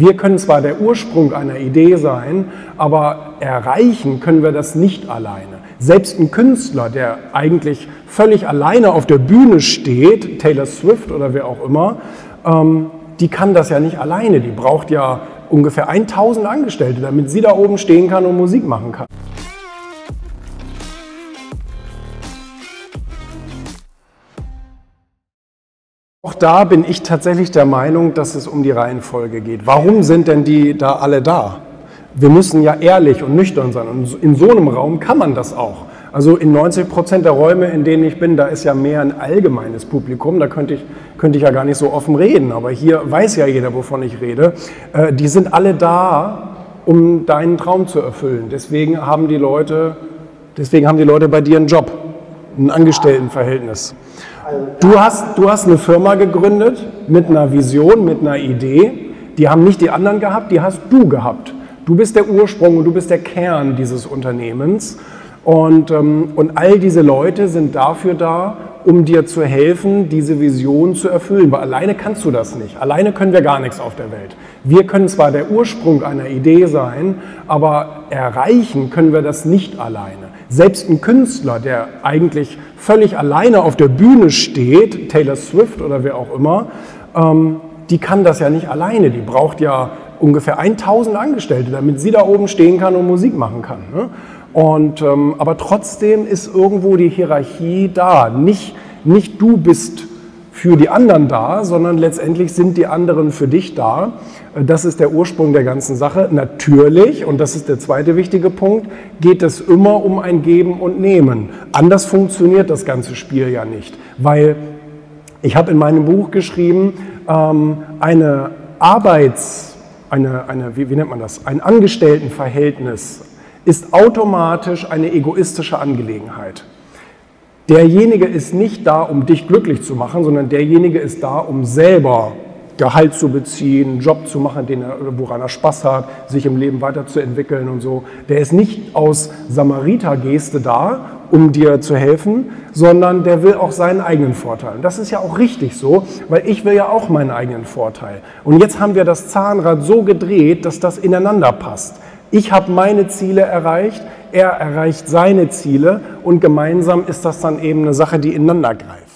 Wir können zwar der Ursprung einer Idee sein, aber erreichen können wir das nicht alleine. Selbst ein Künstler, der eigentlich völlig alleine auf der Bühne steht, Taylor Swift oder wer auch immer, ähm, die kann das ja nicht alleine. Die braucht ja ungefähr 1000 Angestellte, damit sie da oben stehen kann und Musik machen kann. Auch da bin ich tatsächlich der Meinung, dass es um die Reihenfolge geht. Warum sind denn die da alle da? Wir müssen ja ehrlich und nüchtern sein. Und in so einem Raum kann man das auch. Also in 90 Prozent der Räume, in denen ich bin, da ist ja mehr ein allgemeines Publikum. Da könnte ich, könnte ich ja gar nicht so offen reden. Aber hier weiß ja jeder, wovon ich rede. Äh, die sind alle da, um deinen Traum zu erfüllen. Deswegen haben die Leute, deswegen haben die Leute bei dir einen Job, ein Angestelltenverhältnis. Du hast, du hast eine Firma gegründet mit einer Vision, mit einer Idee. Die haben nicht die anderen gehabt, die hast du gehabt. Du bist der Ursprung und du bist der Kern dieses Unternehmens. Und, ähm, und all diese Leute sind dafür da, um dir zu helfen, diese Vision zu erfüllen. Weil alleine kannst du das nicht. Alleine können wir gar nichts auf der Welt. Wir können zwar der Ursprung einer Idee sein, aber erreichen können wir das nicht alleine. Selbst ein Künstler, der eigentlich völlig alleine auf der Bühne steht, Taylor Swift oder wer auch immer, ähm, die kann das ja nicht alleine. Die braucht ja ungefähr 1000 Angestellte, damit sie da oben stehen kann und Musik machen kann. Ne? Und, ähm, aber trotzdem ist irgendwo die Hierarchie da. Nicht, nicht du bist für die anderen da, sondern letztendlich sind die anderen für dich da. Äh, das ist der Ursprung der ganzen Sache. Natürlich, und das ist der zweite wichtige Punkt, geht es immer um ein Geben und Nehmen. Anders funktioniert das ganze Spiel ja nicht, weil ich habe in meinem Buch geschrieben, ähm, eine Arbeits, eine, eine wie, wie nennt man das, ein Angestelltenverhältnis ist automatisch eine egoistische Angelegenheit. Derjenige ist nicht da, um dich glücklich zu machen, sondern derjenige ist da, um selber Gehalt zu beziehen, einen Job zu machen, den er, woran er Spaß hat, sich im Leben weiterzuentwickeln und so. Der ist nicht aus Samariter-Geste da, um dir zu helfen, sondern der will auch seinen eigenen Vorteil. Und das ist ja auch richtig so, weil ich will ja auch meinen eigenen Vorteil. Und jetzt haben wir das Zahnrad so gedreht, dass das ineinander passt. Ich habe meine Ziele erreicht, er erreicht seine Ziele und gemeinsam ist das dann eben eine Sache, die ineinander greift.